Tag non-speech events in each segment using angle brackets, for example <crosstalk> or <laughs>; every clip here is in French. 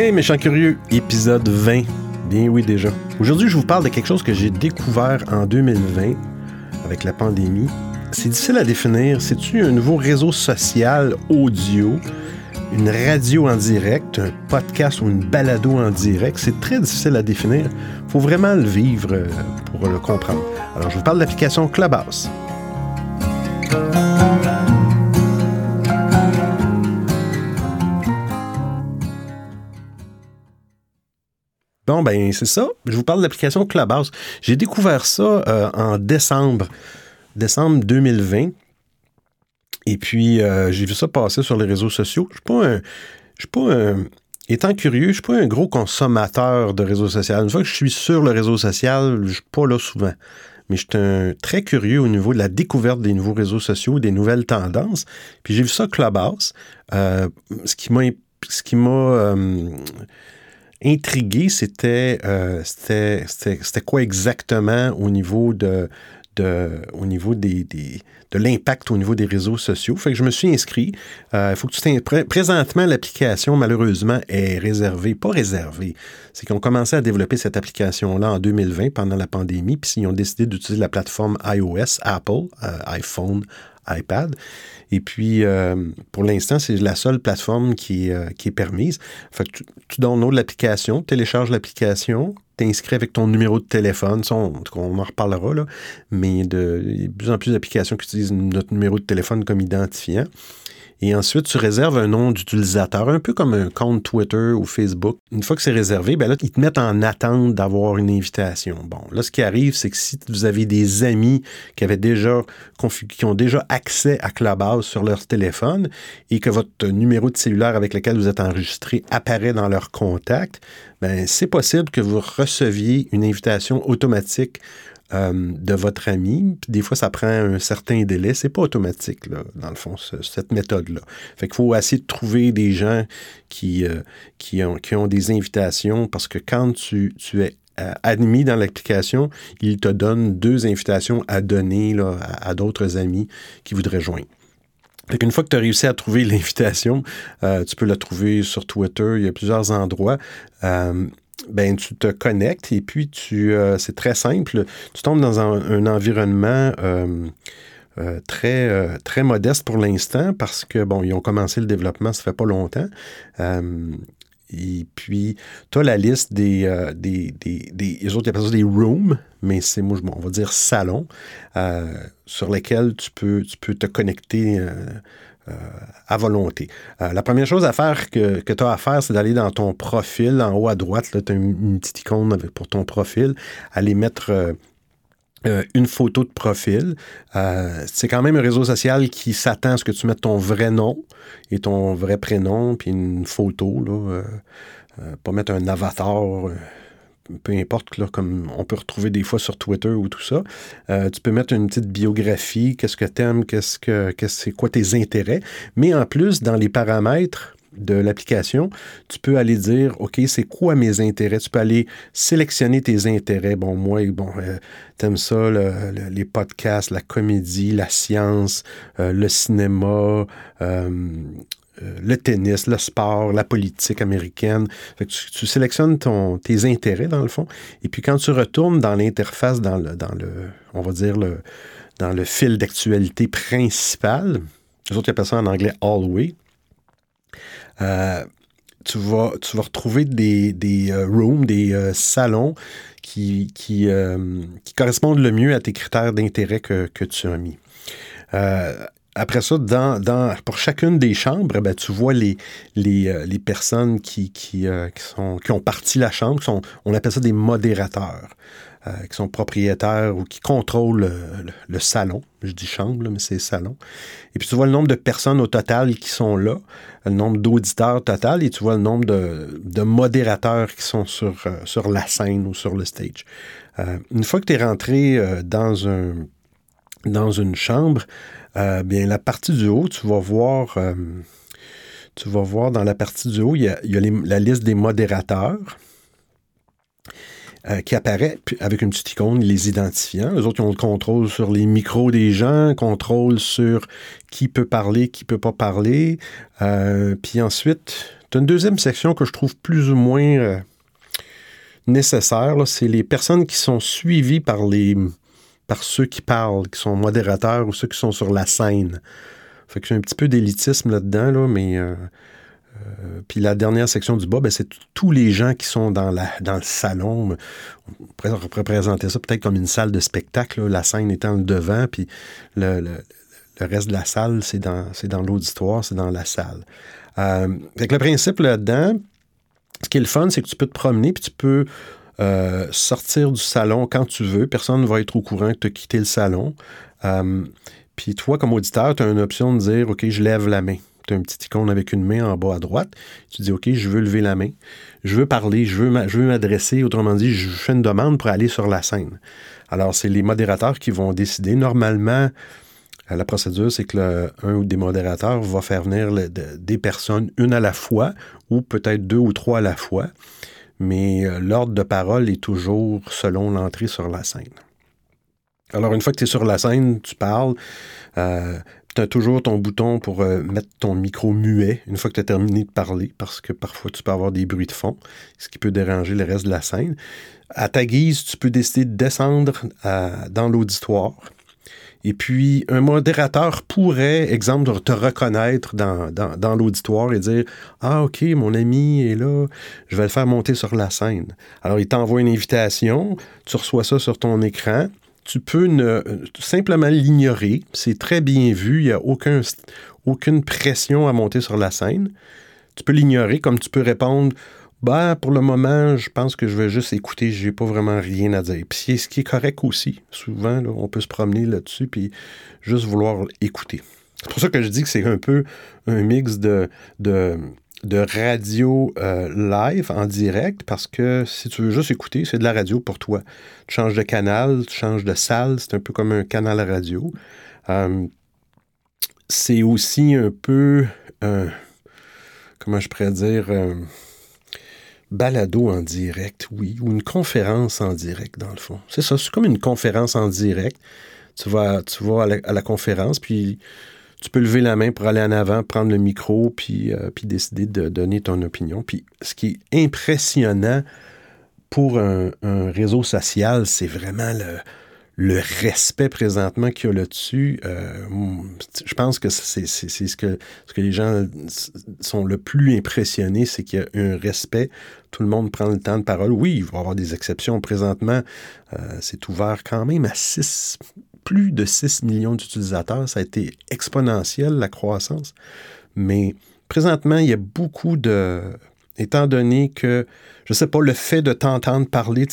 Hey méchants curieux, épisode 20. Bien oui déjà. Aujourd'hui, je vous parle de quelque chose que j'ai découvert en 2020 avec la pandémie. C'est difficile à définir. C'est-tu un nouveau réseau social audio, une radio en direct, un podcast ou une balado en direct? C'est très difficile à définir. Faut vraiment le vivre euh, pour le comprendre. Alors, je vous parle de l'application Clubhouse. Ben c'est ça. Je vous parle de l'application Clubhouse. J'ai découvert ça euh, en décembre, décembre 2020. Et puis, euh, j'ai vu ça passer sur les réseaux sociaux. Je suis pas un... Je suis pas un... Étant curieux, je suis pas un gros consommateur de réseaux sociaux. Une fois que je suis sur le réseau social, je suis pas là souvent. Mais je suis très curieux au niveau de la découverte des nouveaux réseaux sociaux, des nouvelles tendances. Puis j'ai vu ça Clubhouse. Euh, ce qui m'a... Ce qui m'a intrigué, euh, c'était quoi exactement au niveau de, de au niveau des, des de l'impact au niveau des réseaux sociaux? Fait que je me suis inscrit. Il euh, faut que tu Présentement, l'application, malheureusement, est réservée. Pas réservée. C'est qu'ils ont commencé à développer cette application-là en 2020 pendant la pandémie, puis ils ont décidé d'utiliser la plateforme iOS, Apple, euh, iPhone, iPad. Et puis, euh, pour l'instant, c'est la seule plateforme qui, euh, qui est permise. Fait que tu, tu downloads l'application, télécharges l'application, t'inscris avec ton numéro de téléphone. on, on en reparlera, là, mais de, il y a de plus en plus d'applications qui utilisent notre numéro de téléphone comme identifiant. Et ensuite, tu réserves un nom d'utilisateur, un peu comme un compte Twitter ou Facebook. Une fois que c'est réservé, ben là, ils te mettent en attente d'avoir une invitation. Bon, là, ce qui arrive, c'est que si vous avez des amis qui avaient déjà qui ont déjà accès à Clubhouse sur leur téléphone et que votre numéro de cellulaire avec lequel vous êtes enregistré apparaît dans leur contact, ben c'est possible que vous receviez une invitation automatique euh, de votre ami. Puis des fois, ça prend un certain délai. C'est pas automatique, là, dans le fond, cette méthode-là. Fait qu'il faut essayer de trouver des gens qui, euh, ont, des invitations parce que quand tu, es euh, admis dans l'application, il te donne deux invitations à donner à, d'autres amis qui voudraient joindre. Fait qu'une fois que tu as réussi à trouver <laughs> l'invitation, tu peux la trouver sur Twitter, il y a plusieurs endroits ben, tu te connectes et puis tu, euh, c'est très simple. Tu tombes dans un, environnement euh, euh, très, très modeste pour l'instant parce que, bon, ils ont commencé le développement, ça fait pas longtemps. et puis, tu as la liste des, des, des, des, Les autres, appellent ça des rooms, mais c'est, moi, on va dire salons, sur lesquels tu peux, tu peux te connecter euh, à volonté. Euh, la première chose à faire que, tu as à faire, c'est d'aller dans ton profil, en haut à droite, tu as une, petite icône pour ton profil, aller mettre euh, une photo de profil. c'est quand même un réseau social qui s'attend à ce que tu mettes ton vrai nom et ton vrai prénom, puis une photo, là, pas mettre un avatar peu importe, là, comme on peut retrouver des fois sur Twitter ou tout ça. Euh, tu peux mettre une petite biographie, qu'est-ce que tu aimes, qu'est-ce que, c'est quoi tes intérêts. Mais en plus, dans les paramètres de l'application, tu peux aller dire, OK, c'est quoi mes intérêts? Tu peux aller sélectionner tes intérêts. Bon, moi, bon, euh, t'aimes ça, les podcasts, la comédie, la science, euh, le cinéma, euh, le tennis, le sport, la politique américaine. tu, sélectionnes tes intérêts, dans le fond. Et puis quand tu retournes dans l'interface, dans le, dans le, on va dire, le, dans le fil d'actualité principal, les autres appellent ça en anglais hallway, euh, tu, vas, tu vas retrouver des, des euh, rooms, des salons qui, qui, qui, correspondent le mieux à tes critères d'intérêt que, que, tu as mis. Après ça, dans, dans, pour chacune des chambres, ben, tu vois les, les, euh, les personnes qui, qui, euh, qui, sont, qui ont parti la chambre, sont, on appelle ça des modérateurs, euh, qui sont propriétaires ou qui contrôlent le, salon. Je dis chambre, mais c'est salon. Et puis tu vois le nombre de personnes au total qui sont là, le nombre d'auditeurs total, et tu vois le nombre de, de modérateurs qui sont sur, sur la scène ou sur le stage. une fois que tu es rentré dans, un, dans une chambre, euh, bien, la partie du haut, tu vas voir, euh, tu vas voir dans la partie du haut, il y a, la liste des modérateurs. Euh, qui apparaît avec une petite icône les identifiants. Les autres, ils ont le contrôle sur les micros des gens, contrôle sur qui peut parler, qui peut pas parler. puis ensuite, Tu as une deuxième section que je trouve plus ou moins nécessaire. C'est les personnes qui sont suivies par, les, par ceux qui parlent, qui sont modérateurs ou ceux qui sont sur la scène. Fait que j'ai un petit peu d'élitisme là-dedans, là, mais euh, euh, puis la dernière section du bas, ben, c'est tous les gens qui sont dans, la, dans le salon. On pourrait représenter ça peut-être comme une salle de spectacle, la scène étant le devant, puis le, reste de la salle, c'est dans, l'auditoire, c'est dans la salle. Euh, le principe là-dedans, ce qui est le fun, c'est que tu peux te promener, puis tu peux euh, sortir du salon quand tu veux. Personne ne va être au courant que tu as quitté le salon. puis toi, comme auditeur, tu as une option de dire, OK, je lève la main un petit icône avec une main en bas à droite. Tu dis, OK, je veux lever la main. Je veux parler, je veux m'adresser. Autrement dit, je fais une demande pour aller sur la scène. Alors, c'est les modérateurs qui vont décider. Normalement, euh, la procédure, c'est que un ou des modérateurs va faire venir des personnes, une à la fois, ou peut-être deux ou trois à la fois. Mais euh, l'ordre de parole est toujours selon l'entrée sur la scène. Alors, une fois que tu es sur la scène, tu parles. Euh, tu as toujours ton bouton pour euh, mettre ton micro muet une fois que tu as terminé de parler, parce que parfois tu peux avoir des bruits de fond, ce qui peut déranger le reste de la scène. À ta guise, tu peux décider de descendre dans l'auditoire. Et puis, un modérateur pourrait, exemple, te reconnaître dans, l'auditoire et dire Ah, OK, mon ami est là, je vais le faire monter sur la scène. Alors, il t'envoie une invitation, tu reçois ça sur ton écran, tu peux simplement l'ignorer. C'est très bien vu. Il n'y a aucun, aucune pression à monter sur la scène. Tu peux l'ignorer comme tu peux répondre ben, pour le moment, je pense que je vais juste écouter, j'ai pas vraiment rien à dire. Puis ce qui est correct aussi. Souvent, on peut se promener là-dessus puis juste vouloir écouter. C'est pour ça que je dis que c'est un peu un mix de, de de radio euh, live en direct parce que si tu veux juste écouter, c'est de la radio pour toi. Tu changes de canal, tu changes de salle, c'est un peu comme un canal radio. Euh, c'est aussi un peu, comment je pourrais dire, balado en direct, oui, ou une conférence en direct dans le fond. C'est ça, c'est comme une conférence en direct. Tu vas, tu vas à la conférence, puis tu peux lever la main pour aller en avant, prendre le micro, puis, euh, puis décider de donner ton opinion. Puis ce qui est impressionnant pour un, réseau social, c'est vraiment le, le respect présentement qu'il y a là-dessus. Euh, je pense que c'est ce que, ce que les gens sont le plus impressionnés, c'est qu'il y a un respect. Tout le monde prend le temps de parole. Oui, il va y avoir des exceptions. Présentement, euh, c'est ouvert quand même à 6 plus de 6 millions d'utilisateurs. Ça a été exponentiel, la croissance. Mais présentement, il y a beaucoup de... Étant donné que, je ne sais pas, le fait de t'entendre parler,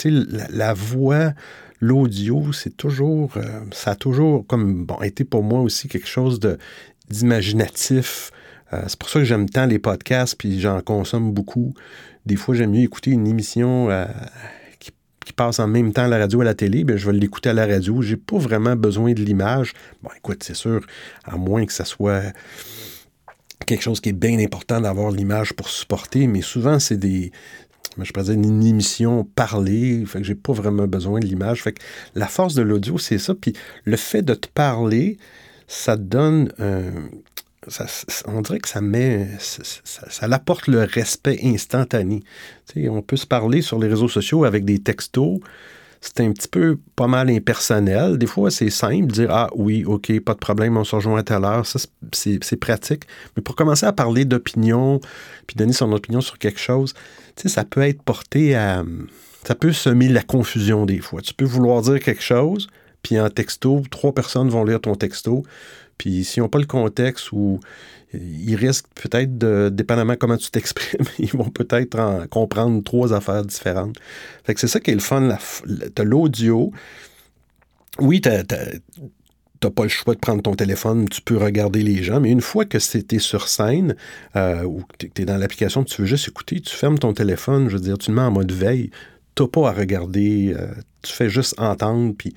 la, voix, l'audio, c'est toujours... Euh, ça a toujours, comme, bon, été pour moi aussi quelque chose d'imaginatif. Euh, c'est pour ça que j'aime tant les podcasts, puis j'en consomme beaucoup. Des fois, j'aime mieux écouter une émission euh, qui passe en même temps à la radio et à la télé, bien, je vais l'écouter à la radio. J'ai pas vraiment besoin de l'image. Bon, écoute, c'est sûr, à moins que ça soit quelque chose qui est bien important d'avoir l'image pour supporter, mais souvent, c'est des, je pourrais dire une émission parlée, fait que j'ai pas vraiment besoin de l'image. Fait la force de l'audio, c'est ça. Puis le fait de te parler, ça donne on dirait que ça met, ça, ça, apporte le respect instantané. on peut se parler sur les réseaux sociaux avec des textos. C'est un petit peu pas mal impersonnel. Des fois, c'est simple dire Ah oui, OK, pas de problème, on se rejoint à telle heure. Ça, c'est pratique. Mais pour commencer à parler d'opinion, puis donner son opinion sur quelque chose, ça peut être porté à. Ça peut semer la confusion des fois. Tu peux vouloir dire quelque chose, puis en texto, trois personnes vont lire ton texto. Puis s'ils n'ont pas le contexte ou ils risquent peut-être, de, dépendamment comment tu t'exprimes, <laughs> ils vont peut-être en comprendre trois affaires différentes. Fait que c'est ça qui est le fun. Tu as l'audio. Oui, tu n'as pas le choix de prendre ton téléphone, tu peux regarder les gens, mais une fois que c'était sur scène euh, ou que tu es dans l'application, tu veux juste écouter, tu fermes ton téléphone, je veux dire, tu le mets en mode veille, tu n'as pas à regarder, euh, tu fais juste entendre, puis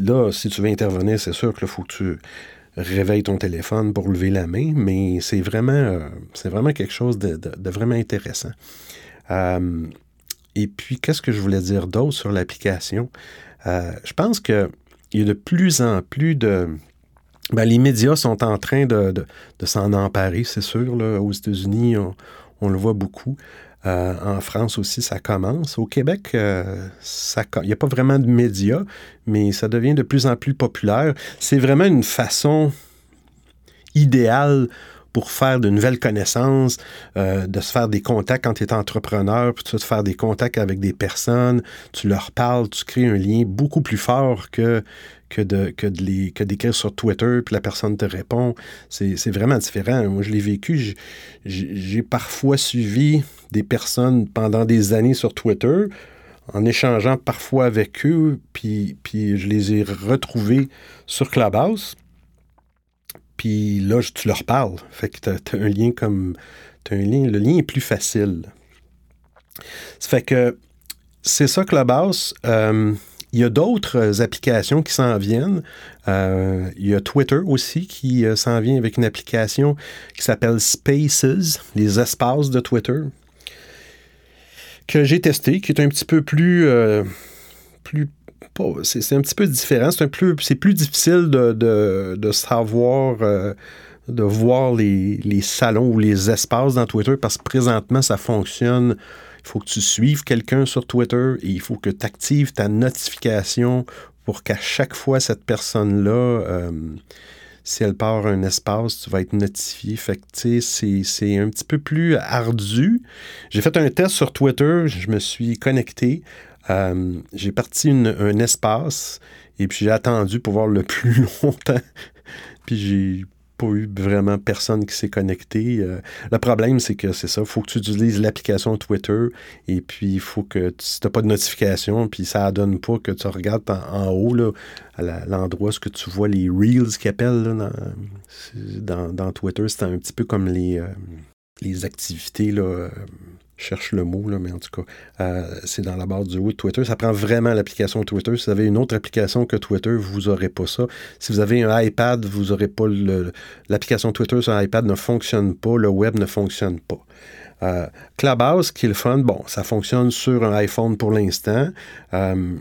là, si tu veux intervenir, c'est sûr qu'il faut que tu réveille ton téléphone pour lever la main, mais c'est vraiment, euh, vraiment quelque chose de, vraiment intéressant. Euh, et puis, qu'est-ce que je voulais dire d'autre sur l'application? Euh, je pense qu'il y a de plus en plus de... Ben, les médias sont en train de, s'en emparer, c'est sûr. Là, aux États-Unis, on, on le voit beaucoup. Euh, en France aussi, ça commence. Au Québec, il n'y a pas vraiment de médias, mais ça devient de plus en plus populaire. C'est vraiment une façon idéale pour faire de nouvelles connaissances, euh, de se faire des contacts quand tu es entrepreneur, puis te faire des contacts avec des personnes, tu leur parles, tu crées un lien beaucoup plus fort que, que, de, que, de que d'écrire sur Twitter, puis la personne te répond. C'est, vraiment différent. Moi, je l'ai vécu. J'ai, parfois suivi des personnes pendant des années sur Twitter en échangeant parfois avec eux, puis, puis je les ai retrouvés sur Clubhouse. Puis là, tu leur parles. Fait que tu as, un lien comme. As un lien, le lien est plus facile. Ça fait que c'est ça Clubhouse. Euh, il y a d'autres applications qui s'en viennent. Euh, il y a Twitter aussi qui euh, s'en vient avec une application qui s'appelle Spaces, les espaces de Twitter, que j'ai testé, qui est un petit peu plus, plus c'est un petit peu différent. C'est plus, plus difficile de, savoir, euh, de voir les, salons ou les espaces dans Twitter parce que présentement, ça fonctionne. Il faut que tu suives quelqu'un sur Twitter et il faut que tu actives ta notification pour qu'à chaque fois, cette personne-là, euh, si elle part un espace, tu vas être notifié. Fait que, c'est un petit peu plus ardu. J'ai fait un test sur Twitter, je me suis connecté. Euh, j'ai parti un espace et puis j'ai attendu pour voir le <laughs> plus longtemps. puis j'ai pas eu vraiment personne qui s'est connecté. Euh, le problème, c'est que c'est ça, il faut que tu utilises l'application Twitter et puis il faut que tu n'as pas de notification, puis ça ne donne pas que tu regardes en, haut, là, à l'endroit où tu vois les Reels qu'ils appellent dans, dans, Twitter. C'est un petit peu comme les, euh, les activités là, cherche le mot, là, mais en tout cas, euh, c'est dans la barre du haut de Twitter. Ça prend vraiment l'application Twitter. Si vous avez une autre application que Twitter, vous n'aurez pas ça. Si vous avez un iPad, vous n'aurez pas l'application Twitter sur iPad ne fonctionne pas, le web ne fonctionne pas. Euh, Clubhouse, qui est le fun, bon, ça fonctionne sur un iPhone pour l'instant. Euh,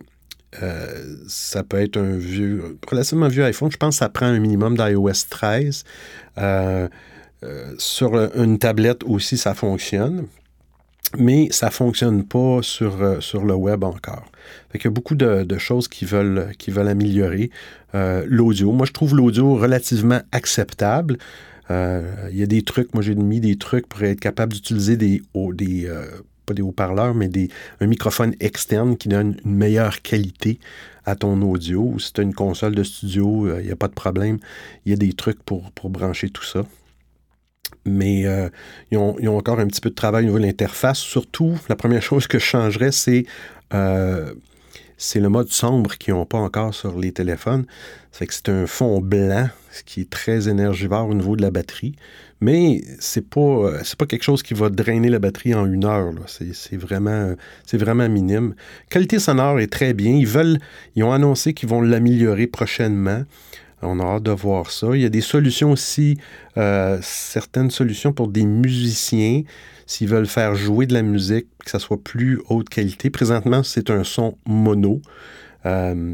ça peut être un vieux, relativement vieux iPhone. Je pense que ça prend un minimum d'iOS 13. sur une tablette aussi, ça fonctionne mais ça ne fonctionne pas sur, euh, sur le web encore. il y a beaucoup de, choses qui veulent, qui veulent améliorer euh, l'audio. Moi, je trouve l'audio relativement acceptable. Euh, il y a des trucs, moi j'ai mis des trucs pour être capable d'utiliser des, des pas des haut-parleurs, mais des, un microphone externe qui donne une meilleure qualité à ton audio. Si tu as une console de studio, il n'y a pas de problème. Il y a des trucs pour, pour brancher tout ça mais euh, ils, ont, encore un petit peu de travail au niveau de l'interface. Surtout, la première <laughs> chose que je changerais, c'est euh, le mode sombre qu'ils n'ont pas encore sur les téléphones. C'est que c'est un fond blanc, ce qui est très énergivore au niveau de la batterie. Mais c'est pas pas quelque chose qui va drainer la batterie en une heure. C'est vraiment, vraiment minime. Qualité sonore est très bien. Ils veulent, ils ont annoncé qu'ils vont l'améliorer prochainement. On a hâte de voir ça. Il y a des solutions aussi, euh, certaines solutions pour des musiciens, s'ils veulent faire jouer de la musique, que ça soit plus haute qualité. Présentement, c'est un son mono. Euh,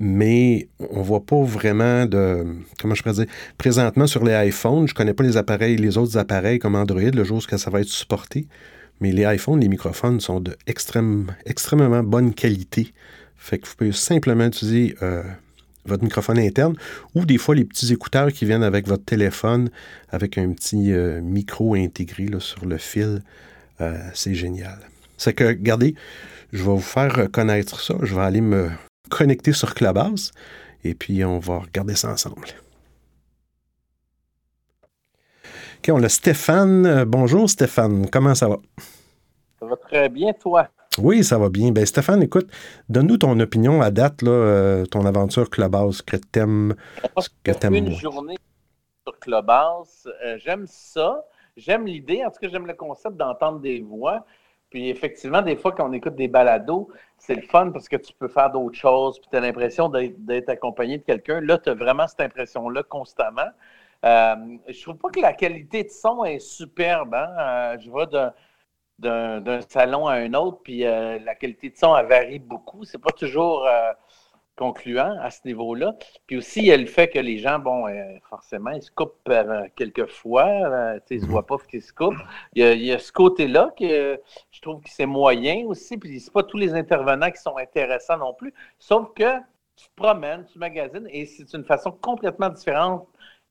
mais on voit pas vraiment de. Comment je pourrais dire? Présentement, sur les iPhones, je connais pas les appareils, les autres appareils comme Android, le jour où ça va être supporté. Mais les iPhones, les microphones sont de extrêmement bonne qualité. Fait que vous pouvez simplement utiliser euh, votre microphone interne, ou des fois les petits écouteurs qui viennent avec votre téléphone, avec un petit euh, micro intégré sur le fil. Euh, c'est génial. C'est que, regardez, je vais vous faire connaître ça. Je vais aller me connecter sur Clubhouse et puis on va regarder ça ensemble. OK, on a Stéphane. Euh, bonjour Stéphane, comment ça va? Ça va très bien, toi? Oui, ça va bien. Ben, Stéphane, écoute, donne-nous ton opinion à date, là, euh, ton aventure Clubhouse, que t'aimes. Que t'aimes une journée sur Clubhouse, euh, j'aime ça. J'aime l'idée, en tout cas, j'aime le concept d'entendre des voix. Puis effectivement, des fois, quand on écoute des balados, c'est le fun parce que tu peux faire d'autres choses, puis tu as l'impression d'être accompagné de quelqu'un. Là, tu as vraiment cette impression-là constamment. Euh, je trouve pas que la qualité de son est superbe. Hein? Euh, je vois d'un salon à un autre, puis euh, la qualité de son, elle varie beaucoup. C'est pas toujours euh, concluant à ce niveau-là. Puis aussi, il y a le fait que les gens, bon, euh, forcément, ils se coupent quelques fois, ils ne se voient pas qu'ils se coupent. Il y a, ce côté-là que je trouve que c'est moyen aussi, puis c'est pas tous les intervenants qui sont intéressants non plus, sauf que tu te promènes, tu magasines, et c'est une façon complètement différente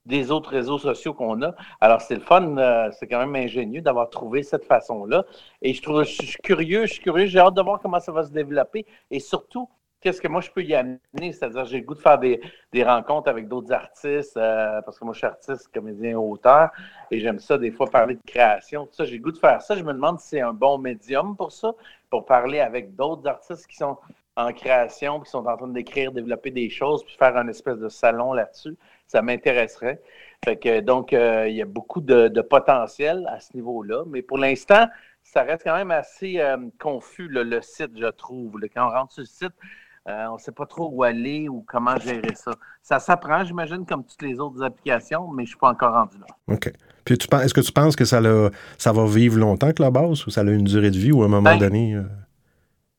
des autres réseaux sociaux qu'on a. Alors, c'est le fun, c'est quand même ingénieux d'avoir trouvé cette façon-là. Et je trouve, je suis curieux, je suis curieux, j'ai hâte de voir comment ça va se développer. Et surtout, qu'est-ce que moi je peux y amener? C'est-à-dire, j'ai le goût de faire des, rencontres avec d'autres artistes, euh, parce que moi je suis artiste, comédien, auteur, et j'aime ça des fois parler de création, tout ça. J'ai le goût de faire ça. Je me demande si c'est un bon médium pour ça, pour parler avec d'autres artistes qui sont en création, qui sont en train d'écrire, développer des choses, puis faire un espèce de salon là-dessus. Ça m'intéresserait. Fait que donc, euh, il y a beaucoup de, potentiel à ce niveau-là. Mais pour l'instant, ça reste quand même assez euh, confus, le site, je trouve. Quand on rentre sur le site, euh, on ne sait pas trop où aller ou comment gérer ça. Ça s'apprend, j'imagine, comme toutes les autres applications, mais je ne suis pas encore rendu là. OK. Puis est-ce que tu penses que ça, ça va vivre longtemps que la base ou ça a une durée de vie ou à un moment ben, donné?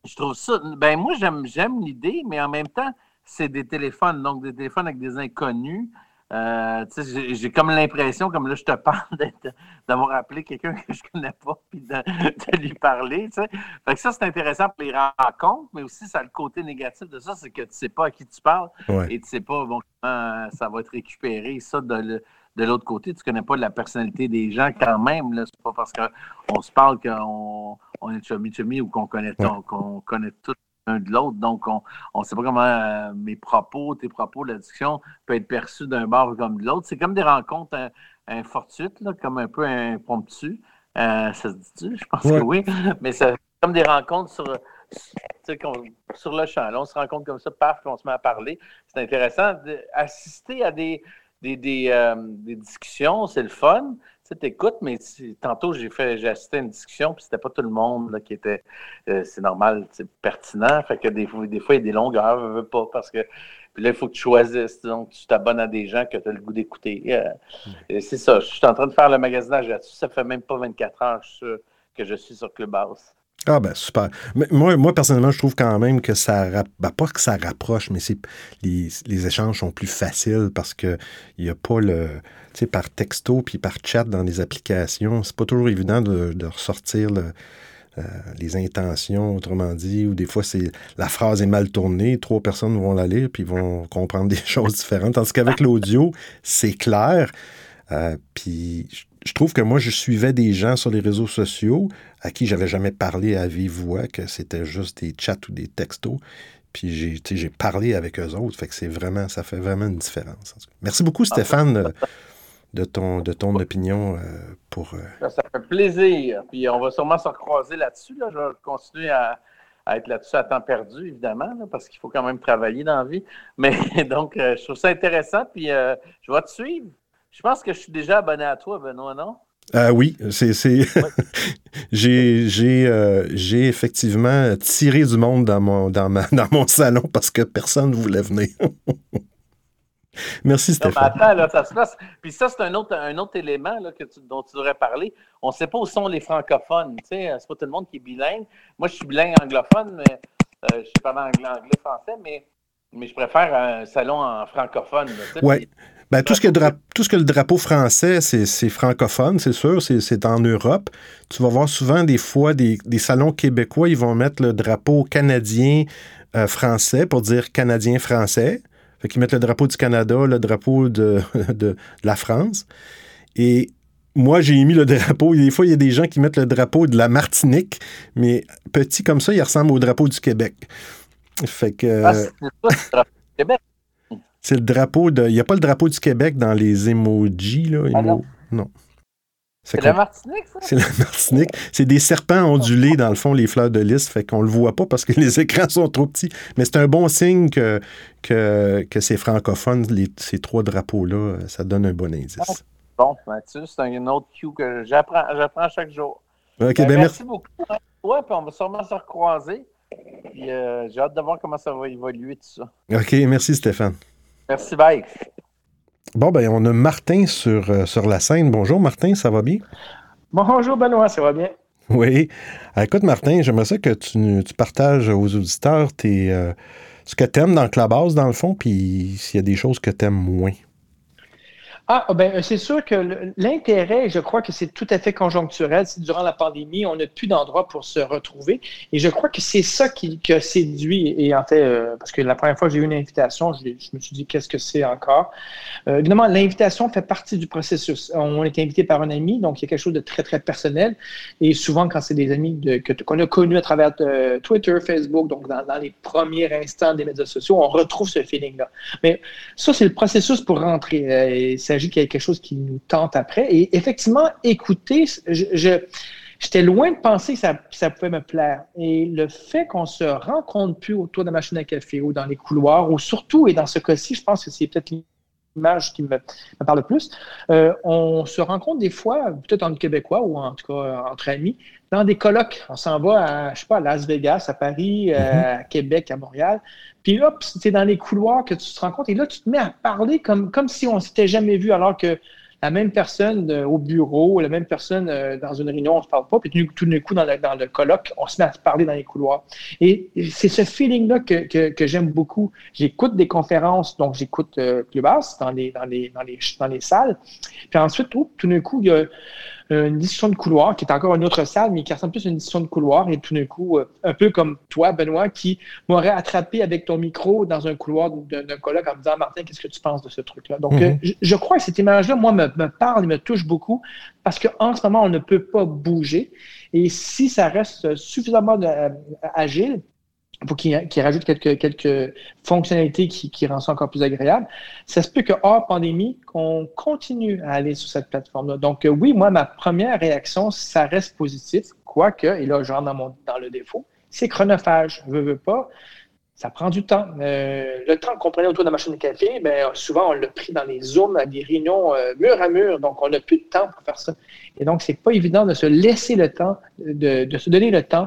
Je trouve ça. Ben moi, j'aime l'idée, mais en même temps, c'est des téléphones, donc des téléphones avec des inconnus. Euh, j'ai comme l'impression, comme là, je te <laughs> parle d'avoir appelé quelqu'un que je connais pas puis de, lui parler. Fait que ça, c'est intéressant pour les rencontres, mais aussi, ça a le côté négatif de ça, c'est que tu sais pas à qui tu parles et tu sais pas bon, comment ça va être récupéré. Ça, de, de l'autre côté, tu connais pas la personnalité des gens quand même. C'est pas parce qu'on se parle qu'on on est chummy ou qu'on connaît, connaît tout de l'autre. Donc, on ne sait pas comment euh, mes propos, tes propos, la discussion peut être perçu d'un bord comme de l'autre. C'est comme des rencontres euh, infortuites, comme un peu impromptues. Euh, ça se dit-tu? Je pense que oui. Mais c'est comme des rencontres sur, sur le champ. Là, on se rencontre comme ça, paf, on se met à parler. C'est intéressant d'assister à des, des, des discussions, c'est le fun tu t'écoutes, mais tantôt, j'ai fait, j'ai assisté à une discussion, puis c'était pas tout le monde qui était, euh, c'est normal, c'est pertinent. Fait que des fois, des fois, il y a des longueurs, je veux pas, parce que, puis là, il faut que tu choisisses. Donc, tu t'abonnes à des gens que tu as le goût d'écouter. Euh, c'est ça. Je suis en train de faire le magasinage là-dessus. Ça fait même pas 24 heures que je suis sur Clubhouse. Ah ben super. moi, moi, personnellement, je trouve quand même que ça ben, pas que ça rapproche, mais c'est les, échanges sont plus faciles parce que il n'y a pas le. Tu sais, par texto puis par chat dans les applications, c'est pas toujours évident de, ressortir euh, les intentions, autrement dit, ou des fois c'est la phrase est mal tournée, trois personnes vont la lire puis vont comprendre <laughs> des choses différentes. Tandis qu'avec l'audio, c'est clair. Euh, puis je trouve que moi, je suivais des gens sur les réseaux sociaux à qui j'avais jamais parlé à vive voix, que c'était juste des chats ou des textos. Puis j'ai parlé avec eux autres. Fait que c'est vraiment, ça fait vraiment une différence. Merci beaucoup, Stéphane, de ton, de ton opinion euh, pour. Euh, ça fait plaisir. Puis on va sûrement se recroiser là-dessus. Là. Je vais continuer à, être là-dessus à temps perdu, évidemment, parce qu'il faut quand même travailler dans la vie. Mais <laughs> donc, euh, je trouve ça intéressant. Puis je vais te suivre. Je pense que je suis déjà abonné à toi, Benoît, non? Euh, oui, c'est. <laughs> Euh, j'ai effectivement tiré du monde dans mon, dans, dans mon salon parce que personne ne voulait venir. <laughs> Merci, Stéphane. attends, là, ça se passe. Puis ça, c'est un autre, un autre élément là, que dont tu devrais parler. On ne sait pas où sont les francophones. Sais, c'est pas tout le monde qui est bilingue. Moi, je suis bilingue anglophone, mais euh, je sais parler anglais, anglais, français, mais, mais je préfère un salon en francophone. Oui. Ben, tout, ce que tout ce que le drapeau français, c'est francophone, c'est sûr, c'est en Europe. Tu vas voir souvent des fois des, salons québécois, ils vont mettre le drapeau canadien euh, pour dire canadien français. Fait qu'ils mettent le drapeau du Canada, le drapeau <laughs> de, de, la France. Et moi, j'ai mis le drapeau. Des fois, il y a des gens qui mettent le drapeau de la Martinique, mais petit comme ça, il ressemble au drapeau du Québec. Fait que. Ah, c'est le Québec. C'est le drapeau de. Il n'y a pas le drapeau du Québec dans les emojis, là. Ah non. C'est la Martinique, ça? C'est la Martinique. C'est des serpents ondulés, dans le fond, les fleurs de lys. Fait qu'on le voit pas parce que les <laughs> écrans sont trop petits. Mais c'est un bon signe que, que, que c'est francophone, ces trois drapeaux-là. Ça donne un bon indice. Bon, Mathieu, c'est un autre cue que j'apprends, chaque jour. Ben, ben, merci, beaucoup. Hein. Ouais, puis on va sûrement se recroiser. Euh, j'ai hâte de voir comment ça va évoluer, tout ça. OK, merci Stéphane. Merci, bye. Bon, ben, on a Martin sur, euh, sur la scène. Bonjour, Martin, ça va bien? Bonjour, Benoît, ça va bien? Oui. Ah, écoute, Martin, j'aimerais ça que tu, tu, partages aux auditeurs tes, euh, ce que tu aimes dans Clubhouse, dans le fond, puis s'il y a des choses que tu aimes moins. Ah, ben, c'est sûr que l'intérêt, je crois que c'est tout à fait conjoncturel. Durant la pandémie, on n'a plus d'endroit pour se retrouver. Et je crois que c'est ça qui, a séduit. Et en fait, euh, parce que la première fois que j'ai eu une invitation, je, me suis dit, qu'est-ce que c'est encore? Euh, évidemment, l'invitation fait partie du processus. On est invité par un ami, donc il y a quelque chose de très, très personnel. Et souvent, quand c'est des amis qu'on a connus à travers euh, Twitter, Facebook, donc dans, les premiers instants des médias sociaux, on retrouve ce feeling-là. Mais ça, c'est le processus pour rentrer. Qu'il y ait quelque chose qui nous tente après. Et effectivement, écouter, je, j'étais loin de penser que ça, ça, pouvait me plaire. Et le fait qu'on se rencontre plus autour de la machine à café ou dans les couloirs, ou surtout, et dans ce cas-ci, je pense que c'est peut-être l'image qui me, parle le plus, euh, on se rencontre des fois, peut-être entre Québécois ou en tout cas entre amis, dans des colloques. On s'en va à, je sais pas, à Las Vegas, à Paris, euh, mm-hmm. à Québec, à Montréal. Puis hop, c'est dans les couloirs que tu te rends compte. Et là, tu te mets à parler comme, comme si on s'était jamais vu, alors que la même personne euh, au bureau, la même personne euh, dans une réunion, on ne se parle pas, puis tout d'un coup, dans le, dans le colloque, on se met à se parler dans les couloirs. Et c'est ce feeling-là que, que, que j'aime beaucoup. J'écoute des conférences, donc j'écoute euh, plus basse dans les, dans, les, dans, les, dans les salles. Puis ensuite, tout d'un coup, il y a une discussion de couloir, qui est encore une autre salle, mais qui ressemble plus à une discussion de couloir. Et tout d'un coup, euh, un peu comme toi, Benoît, qui m'aurait attrapé avec ton micro dans un couloir d'un colloque en me disant Martin, qu'est-ce que tu penses de ce truc-là? Donc, euh, mhm. je, crois que cette image-là, moi, me, me, parle et me touche beaucoup parce qu'en ce moment, on ne peut pas bouger. Et si ça reste suffisamment agile, pour qu'il rajoute quelques, quelques fonctionnalités qui, qui rendent ça encore plus agréable. Ça se peut que hors pandémie, qu'on continue à aller sur cette plateforme-là. Donc euh, oui, moi, ma première réaction, ça reste positif, quoique, et là, je rentre dans, mon, dans le défaut, c'est chronophage. Veux, veux pas, ça prend du temps. Euh, le temps qu'on prenait autour de la machine de café, ben, souvent, on l'a pris dans les zooms, à des réunions euh, mur à mur, donc on n'a plus de temps pour faire ça. Et donc, c'est pas évident de se laisser le temps, de, de se donner le temps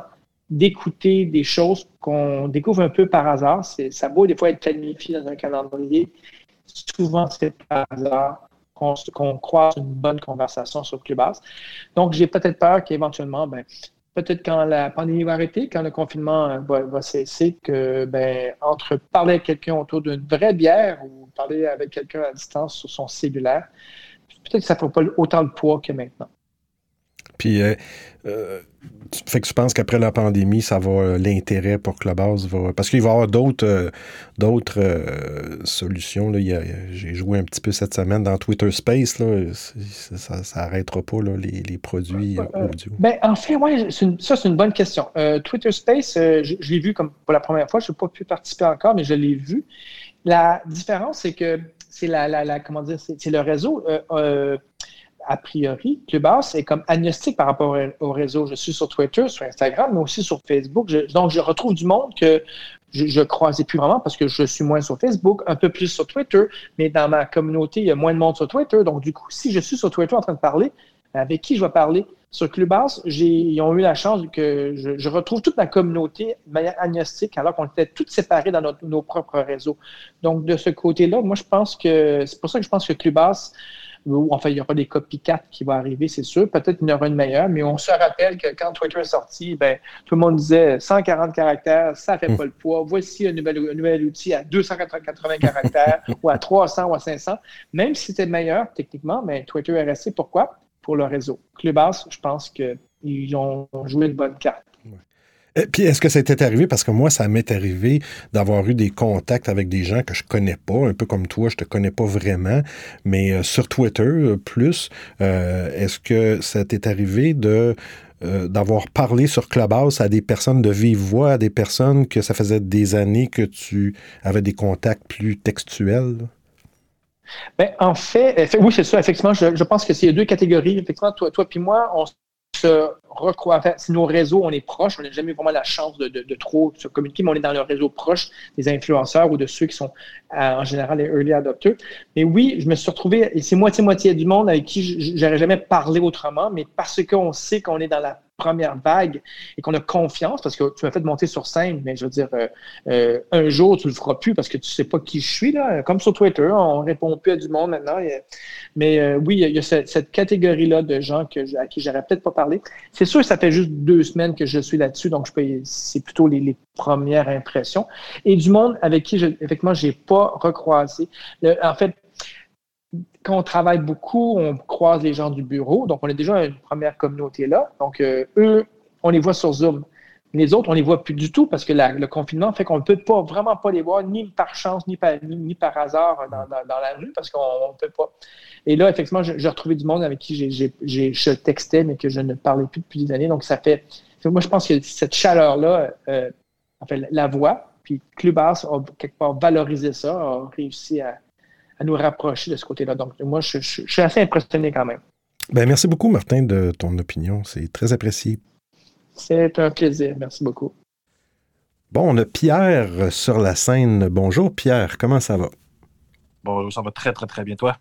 d'écouter des choses qu'on découvre un peu par hasard. Ça beau des fois être planifié dans un calendrier. Souvent, c'est par hasard qu'on croise une bonne conversation sur Clubhouse. Donc, j'ai peut-être peur qu'éventuellement, ben, peut-être quand la pandémie va arrêter, quand le confinement euh, va, cesser, que ben, entre parler avec quelqu'un autour d'une vraie bière ou parler avec quelqu'un à distance sur son cellulaire, peut-être que ça ne fera pas autant de poids que maintenant. Puis, euh, euh, fait que tu penses qu'après la pandémie, ça va euh, l'intérêt pour Clubhouse va. Parce qu'il va y avoir d'autres euh, d'autres solutions. J'ai joué un petit peu cette semaine dans Twitter Space. Là. Ça n'arrêtera pas là, les, les, produits audio. Ben, en fait, ouais, ça, c'est une bonne question. Twitter Space, je, l'ai vu comme pour la première fois. Je n'ai pas pu participer encore, mais je l'ai vu. La différence, c'est que c'est la, la, la, comment dire, c'est le réseau a priori, Clubhouse est comme agnostique par rapport au réseau. Je suis sur Twitter, sur Instagram, mais aussi sur Facebook. donc, je retrouve du monde que je ne croisais plus vraiment parce que je suis moins sur Facebook, un peu plus sur Twitter, mais dans ma communauté, il y a moins de monde sur Twitter. Donc, du coup, si je suis sur Twitter en train de parler, avec qui je vais parler? Sur Clubhouse, ils ont eu la chance que je, retrouve toute ma communauté de manière agnostique alors qu'on était tous séparés dans nos propres réseaux. Donc, de ce côté-là, moi, je pense que c'est pour ça que je pense que Clubhouse ou enfin, il y aura des copycats qui vont arriver, c'est sûr. Peut-être qu'il y en aura une meilleure, mais on se rappelle que quand Twitter est sorti, ben, tout le monde disait 140 caractères, ça ne fait pas le poids. Voici un nouvel, un nouvel outil à 280 caractères <laughs> ou à 300 ou à 500. Même si c'était meilleur, techniquement, mais Twitter est resté. Pourquoi? Pour le réseau. Clubhouse, je pense qu'ils ont joué une bonne carte. Et puis, est-ce que ça t'est arrivé? Parce que moi, ça m'est arrivé d'avoir eu des contacts avec des gens que je connais pas, un peu comme toi, je te connais pas vraiment, mais euh, sur Twitter, euh, plus, euh, est-ce que ça t'est arrivé de d'avoir parlé sur Clubhouse à des personnes de vive voix, à des personnes que ça faisait des années que tu avais des contacts plus textuels? Bien, en fait, oui, c'est ça. Effectivement, je, pense que c'est deux catégories. Effectivement, toi, toi puis moi, on se recroiser. c'est nos réseaux, on est proches, on n'a jamais vraiment la chance de, de, trop se communiquer, mais on est dans le réseau proche des influenceurs ou de ceux qui sont euh, en général les early adopters. Mais oui, je me suis retrouvé, et c'est moitié-moitié du monde avec qui j'aurais jamais parlé autrement, mais parce qu'on sait qu'on est dans la première vague et qu'on a confiance, parce que tu m'as fait monter sur scène, mais je veux dire, euh, euh, un jour, tu le feras plus parce que tu sais pas qui je suis, là. Comme sur Twitter, on répond plus à du monde maintenant. Mais oui, il y a, cette, catégorie-là de gens que, à qui j'aurais peut-être pas parlé. C'est sûr ça fait juste deux semaines que je suis là-dessus, donc je peux, c'est plutôt les, premières impressions. Et du monde avec qui, je, effectivement, j'ai pas recroisé. en fait, quand on travaille beaucoup, on croise les gens du bureau. Donc, on a déjà une première communauté là. Donc, euh, eux, on les voit sur Zoom. Les autres, on les voit plus du tout parce que le confinement fait qu'on ne peut pas vraiment pas les voir ni par chance ni par, ni, par hasard dans, la rue parce qu'on ne peut pas. Et là, effectivement, j'ai retrouvé du monde avec qui je textais mais que je ne parlais plus depuis des années. Donc, ça fait. Moi, je pense que cette chaleur-là, euh, en fait, la voix, puis Clubhouse a quelque part valorisé ça, a réussi à, à nous rapprocher de ce côté-là. Donc, moi, je, suis assez impressionné quand même. Ben, merci beaucoup, Martin, de ton opinion. C'est très apprécié. C'est un plaisir. Merci beaucoup. Bon, on a Pierre sur la scène. Bonjour, Pierre. Comment ça va? Bonjour, ça va très, très, très bien. Toi?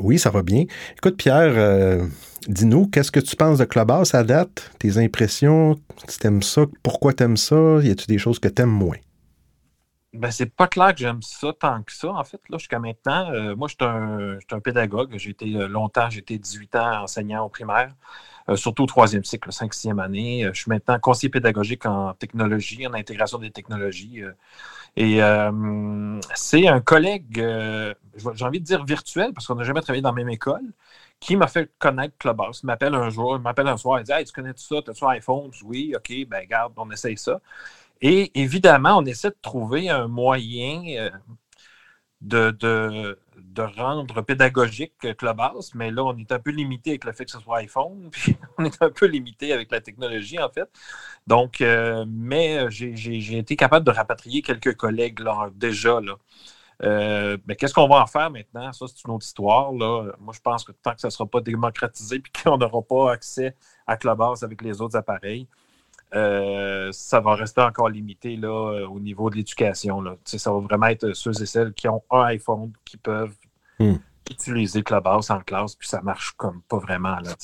Oui, ça va bien. Écoute, Pierre, euh, dis-nous, qu'est-ce que tu penses de Clubhouse à date? Tes impressions? Tu aimes ça? Pourquoi tu aimes ça? Y a-t-il des choses que tu aimes moins? Ben, c'est pas clair que j'aime ça tant que ça, en fait, là, jusqu'à maintenant. Euh, moi, je suis un, un, pédagogue. J'ai été euh, longtemps, j'ai été 18 ans enseignant au primaire, euh, surtout au troisième cycle, 5-6e année. je suis maintenant conseiller pédagogique en technologie, en intégration des technologies. et c'est un collègue, j'ai envie de dire virtuel, parce qu'on n'a jamais travaillé dans la même école, qui m'a fait connaître Clubhouse. Il m'appelle un jour, il m'appelle un soir, il dit Hey, tu connais tout ça, tu as un iPhone? Oui, OK, ben garde, on essaye ça. Et évidemment, on essaie de trouver un moyen euh, de, de, rendre pédagogique Clubhouse, mais là, on est un peu limité avec le fait que ce soit iPhone, <laughs> puis on est un peu limité avec la technologie, en fait. Donc, euh, mais euh, j'ai été capable de rapatrier quelques collègues là, déjà. Là. mais qu'est-ce qu'on va en faire maintenant? Ça, c'est une autre histoire. Là. Moi, je pense que tant que ça ne sera pas démocratisé et <laughs> qu'on n'aura pas accès à Clubhouse avec les autres appareils, euh, ça va rester encore limité là, euh, au niveau de l'éducation. Ça va vraiment être ceux et celles qui ont un iPhone qui peuvent hmm. utiliser Clubhouse en classe, puis ça marche comme pas vraiment. Là,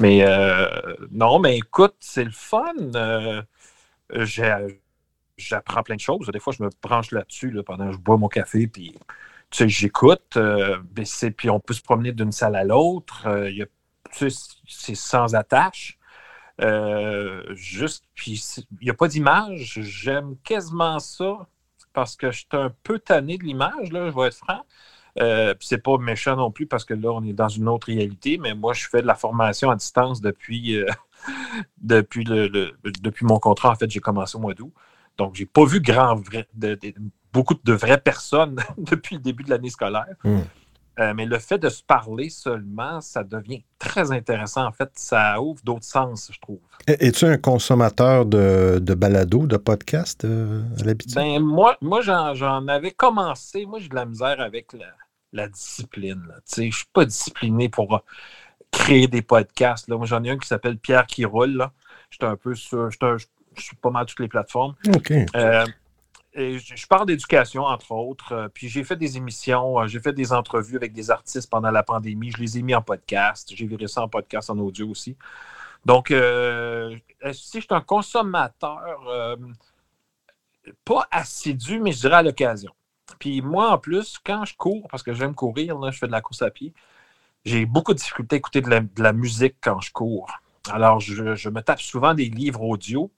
mais euh, non, mais écoute, c'est le fun. J'apprends plein de choses. Des fois, je me branche là-dessus pendant que je bois mon café, puis j'écoute. puis on peut se promener d'une salle à l'autre. c'est sans attache. Euh, juste, puis il n'y a pas d'image. J'aime quasiment ça parce que je suis un peu tanné de l'image, là, je vais être franc. Euh, puis c'est pas méchant non plus parce que là, on est dans une autre réalité, mais moi, je fais de la formation à distance depuis, euh, <laughs> depuis, le, depuis mon contrat. En fait, j'ai commencé au mois d'août. Donc, j'ai pas vu grand vrai, beaucoup de vraies personnes <laughs> depuis le début de l'année scolaire. Hmm. Euh, mais le fait de se parler seulement, ça devient très intéressant. En fait, ça ouvre d'autres sens, je trouve. Es-tu un consommateur de, de balado, de podcast euh, à l'habitude? Ben, moi, moi j'en avais commencé. Moi, j'ai de la misère avec la, discipline. Je ne suis pas discipliné pour euh, créer des podcasts. Là. Moi, j'en ai un qui s'appelle Pierre qui roule. J'étais un peu sur. Je suis pas mal toutes les plateformes. OK je parle d'éducation, entre autres. Euh, puis j'ai fait des émissions, euh, j'ai fait des entrevues avec des artistes pendant la pandémie. Je les ai mis en podcast. J'ai viré ça en podcast, en audio aussi. Donc, euh, si je suis un consommateur, pas assidu, mais je dirais à l'occasion. Puis moi, en plus, quand je cours, parce que j'aime courir, je fais de la course à pied, j'ai beaucoup de difficulté à écouter de la, musique quand je cours. Alors, je, me tape souvent des livres audio.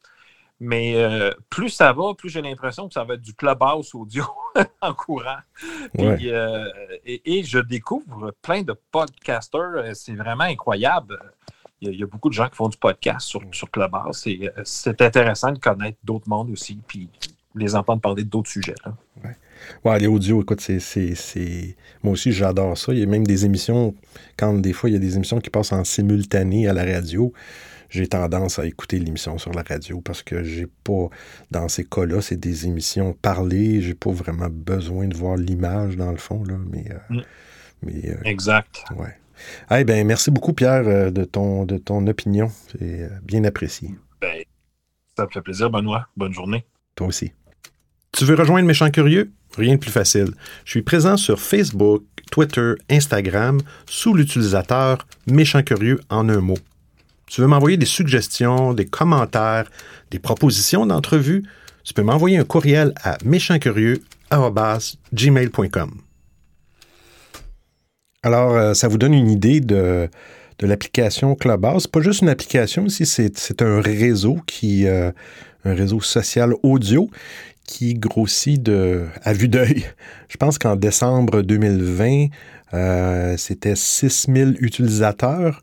Mais euh, plus ça va, plus j'ai l'impression que ça va être du clubhouse audio <laughs> en courant. Euh, et, je découvre plein de podcasters. Euh, c'est vraiment incroyable. Il y, a, beaucoup de gens qui font du podcast sur, sur Clubhouse. Et c'est intéressant de connaître d'autres mondes aussi, puis les entendre parler d'autres sujets. Ouais. les audios, écoute, c'est. Moi aussi, j'adore ça. Il y a même des émissions, quand des fois, il y a des émissions qui passent en simultané à la radio j'ai tendance à écouter l'émission sur la radio parce que j'ai pas, dans ces cas-là, c'est des émissions parlées, j'ai pas vraiment besoin de voir l'image dans le fond, là, mais... Euh, mm. mais euh, exact. Ouais. Eh ben, merci beaucoup, Pierre, euh, de ton, de ton opinion. C'est bien apprécié. Ben, ça me fait plaisir, Benoît. Bonne journée. Toi aussi. Tu veux rejoindre Méchant Curieux? Rien de plus facile. Je suis présent sur Facebook, Twitter, Instagram, sous l'utilisateur Méchant Curieux en un mot Tu veux m'envoyer des suggestions, des commentaires, des propositions d'entrevue, tu peux m'envoyer un courriel à méchantcurieux.gmail.com. Alors, euh, ça vous donne une idée de, l'application Clubhouse. Pas juste une application, ici, c'est un réseau qui, euh, un réseau social audio qui grossit de, à vue d'œil. <laughs> Je pense qu'en décembre 2020, euh, c'était 6000 utilisateurs.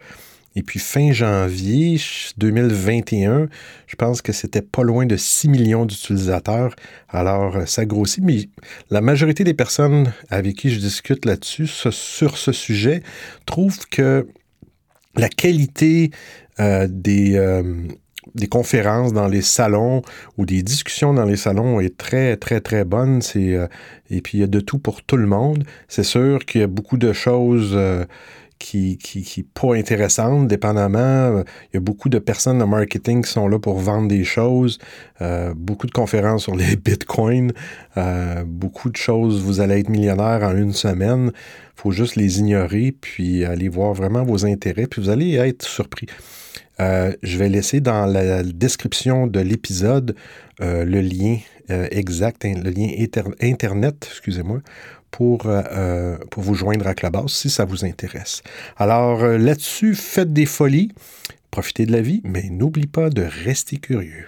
Et puis fin janvier 2021, je pense que c'était pas loin de 6 millions d'utilisateurs. Alors, euh, ça grossit, mais la majorité des personnes avec qui je discute là-dessus, sur ce sujet, trouvent que la qualité euh, euh, des conférences dans les salons ou des discussions dans les salons est très, très, très bonne. et puis, il y a de tout pour tout le monde. C'est sûr qu'il y a beaucoup de choses qui, qui, qui pas intéressante, dépendamment. Il y a beaucoup de personnes de marketing qui sont là pour vendre des choses, euh, beaucoup de conférences sur les <laughs> bitcoins, euh, beaucoup de choses. Vous allez être millionnaire en une semaine. Il faut juste les ignorer, puis aller voir vraiment vos intérêts, puis vous allez être surpris. Euh, je vais laisser dans la description de l'épisode le lien exact, le lien Internet, excusez-moi, pour, euh, euh, pour vous joindre à Clubhouse si ça vous intéresse. Alors euh, là-dessus, faites des folies, profitez de la vie, mais n'oubliez pas de rester curieux.